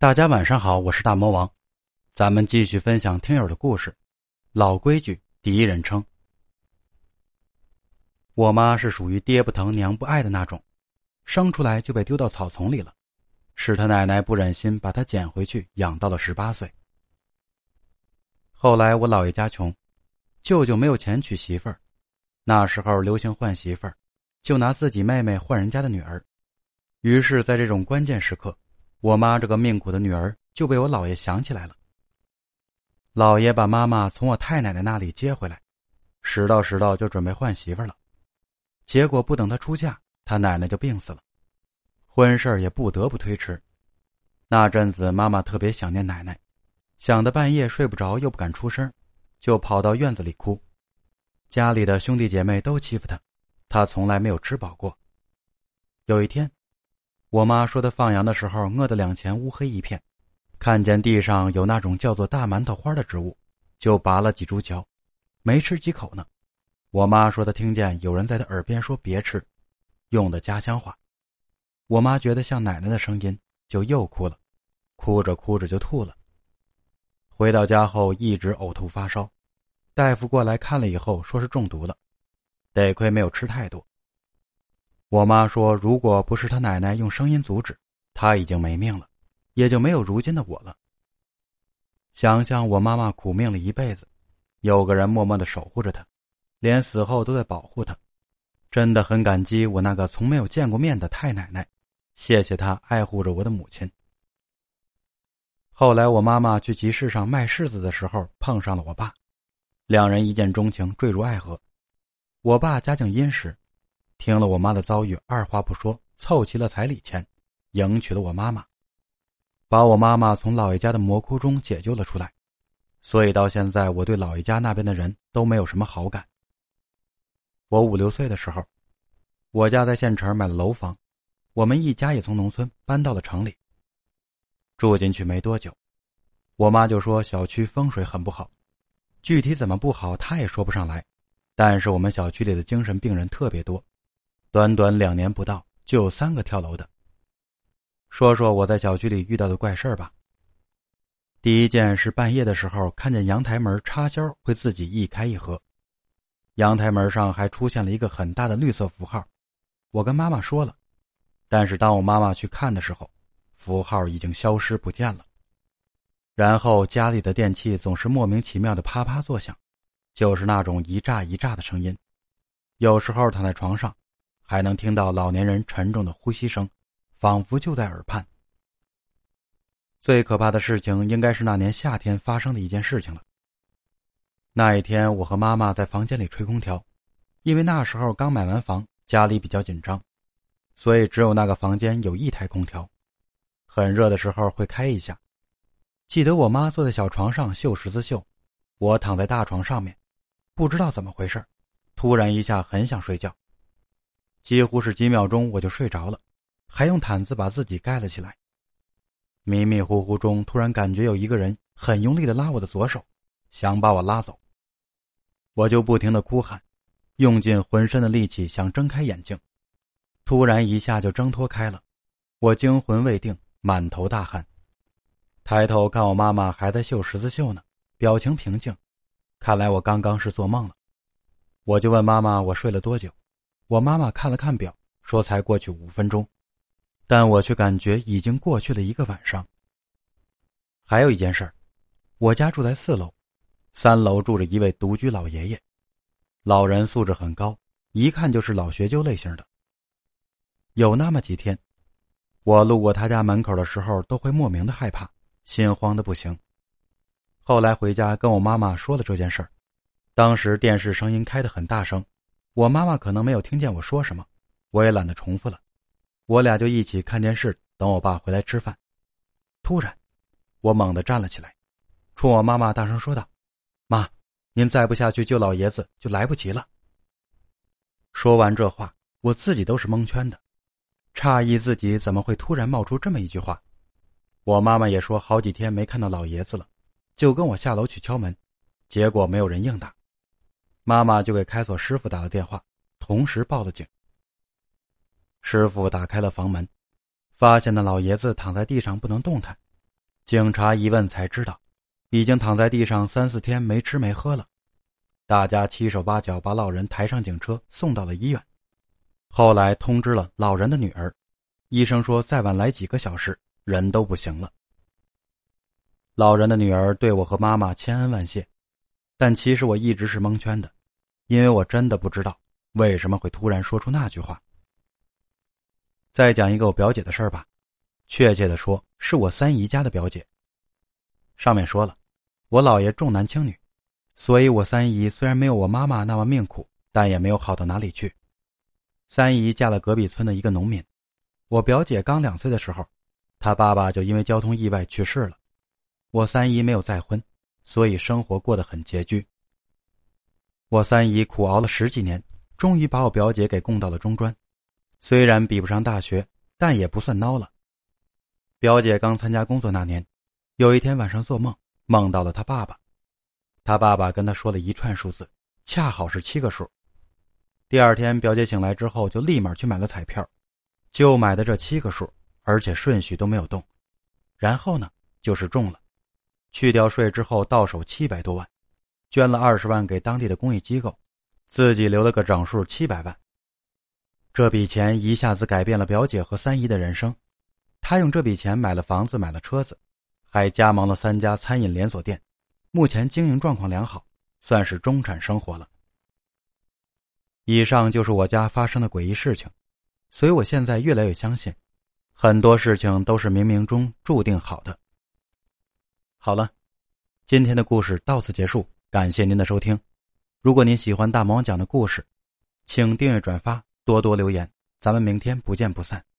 大家晚上好，我是大魔王，咱们继续分享听友的故事。老规矩，第一人称。我妈是属于爹不疼娘不爱的那种，生出来就被丢到草丛里了，是他奶奶不忍心把他捡回去养到了十八岁。后来我姥爷家穷，舅舅没有钱娶媳妇儿，那时候流行换媳妇儿，就拿自己妹妹换人家的女儿，于是，在这种关键时刻。我妈这个命苦的女儿就被我姥爷想起来了。姥爷把妈妈从我太奶奶那里接回来，拾到拾到就准备换媳妇了。结果不等她出嫁，他奶奶就病死了，婚事也不得不推迟。那阵子妈妈特别想念奶奶，想的半夜睡不着，又不敢出声，就跑到院子里哭。家里的兄弟姐妹都欺负她，她从来没有吃饱过。有一天。我妈说，她放羊的时候饿得两前乌黑一片，看见地上有那种叫做大馒头花的植物，就拔了几株嚼，没吃几口呢。我妈说，她听见有人在她耳边说“别吃”，用的家乡话。我妈觉得像奶奶的声音，就又哭了，哭着哭着就吐了。回到家后一直呕吐发烧，大夫过来看了以后说是中毒了，得亏没有吃太多。我妈说：“如果不是她奶奶用声音阻止，她已经没命了，也就没有如今的我了。”想想我妈妈苦命了一辈子，有个人默默的守护着她，连死后都在保护她，真的很感激我那个从没有见过面的太奶奶，谢谢她爱护着我的母亲。后来我妈妈去集市上卖柿子的时候碰上了我爸，两人一见钟情，坠入爱河。我爸家境殷实。听了我妈的遭遇，二话不说，凑齐了彩礼钱，迎娶了我妈妈，把我妈妈从姥爷家的魔窟中解救了出来。所以到现在，我对姥爷家那边的人都没有什么好感。我五六岁的时候，我家在县城买了楼房，我们一家也从农村搬到了城里。住进去没多久，我妈就说小区风水很不好，具体怎么不好她也说不上来，但是我们小区里的精神病人特别多。短短两年不到，就有三个跳楼的。说说我在小区里遇到的怪事儿吧。第一件是半夜的时候，看见阳台门插销会自己一开一合，阳台门上还出现了一个很大的绿色符号。我跟妈妈说了，但是当我妈妈去看的时候，符号已经消失不见了。然后家里的电器总是莫名其妙的啪啪作响，就是那种一炸一炸的声音。有时候躺在床上。还能听到老年人沉重的呼吸声，仿佛就在耳畔。最可怕的事情应该是那年夏天发生的一件事情了。那一天，我和妈妈在房间里吹空调，因为那时候刚买完房，家里比较紧张，所以只有那个房间有一台空调，很热的时候会开一下。记得我妈坐在小床上绣十字绣，我躺在大床上面，不知道怎么回事，突然一下很想睡觉。几乎是几秒钟，我就睡着了，还用毯子把自己盖了起来。迷迷糊糊中，突然感觉有一个人很用力的拉我的左手，想把我拉走。我就不停的哭喊，用尽浑身的力气想睁开眼睛，突然一下就挣脱开了。我惊魂未定，满头大汗，抬头看我妈妈还在绣十字绣呢，表情平静，看来我刚刚是做梦了。我就问妈妈：“我睡了多久？”我妈妈看了看表，说才过去五分钟，但我却感觉已经过去了一个晚上。还有一件事儿，我家住在四楼，三楼住着一位独居老爷爷，老人素质很高，一看就是老学究类型的。有那么几天，我路过他家门口的时候，都会莫名的害怕，心慌的不行。后来回家跟我妈妈说了这件事儿，当时电视声音开得很大声。我妈妈可能没有听见我说什么，我也懒得重复了。我俩就一起看电视，等我爸回来吃饭。突然，我猛地站了起来，冲我妈妈大声说道：“妈，您再不下去救老爷子，就来不及了。”说完这话，我自己都是蒙圈的，诧异自己怎么会突然冒出这么一句话。我妈妈也说好几天没看到老爷子了，就跟我下楼去敲门，结果没有人应答。妈妈就给开锁师傅打了电话，同时报了警。师傅打开了房门，发现那老爷子躺在地上不能动弹，警察一问才知道，已经躺在地上三四天没吃没喝了。大家七手八脚把老人抬上警车送到了医院。后来通知了老人的女儿，医生说再晚来几个小时人都不行了。老人的女儿对我和妈妈千恩万谢，但其实我一直是蒙圈的，因为我真的不知道为什么会突然说出那句话。再讲一个我表姐的事儿吧，确切的说是我三姨家的表姐。上面说了，我姥爷重男轻女。所以，我三姨虽然没有我妈妈那么命苦，但也没有好到哪里去。三姨嫁了隔壁村的一个农民。我表姐刚两岁的时候，她爸爸就因为交通意外去世了。我三姨没有再婚，所以生活过得很拮据。我三姨苦熬了十几年，终于把我表姐给供到了中专。虽然比不上大学，但也不算孬了。表姐刚参加工作那年，有一天晚上做梦，梦到了她爸爸。他爸爸跟他说了一串数字，恰好是七个数。第二天，表姐醒来之后就立马去买了彩票，就买的这七个数，而且顺序都没有动。然后呢，就是中了，去掉税之后到手七百多万，捐了二十万给当地的公益机构，自己留了个整数七百万。这笔钱一下子改变了表姐和三姨的人生，他用这笔钱买了房子，买了车子，还加盟了三家餐饮连锁店。目前经营状况良好，算是中产生活了。以上就是我家发生的诡异事情，所以我现在越来越相信，很多事情都是冥冥中注定好的。好了，今天的故事到此结束，感谢您的收听。如果您喜欢大魔王讲的故事，请订阅、转发、多多留言，咱们明天不见不散。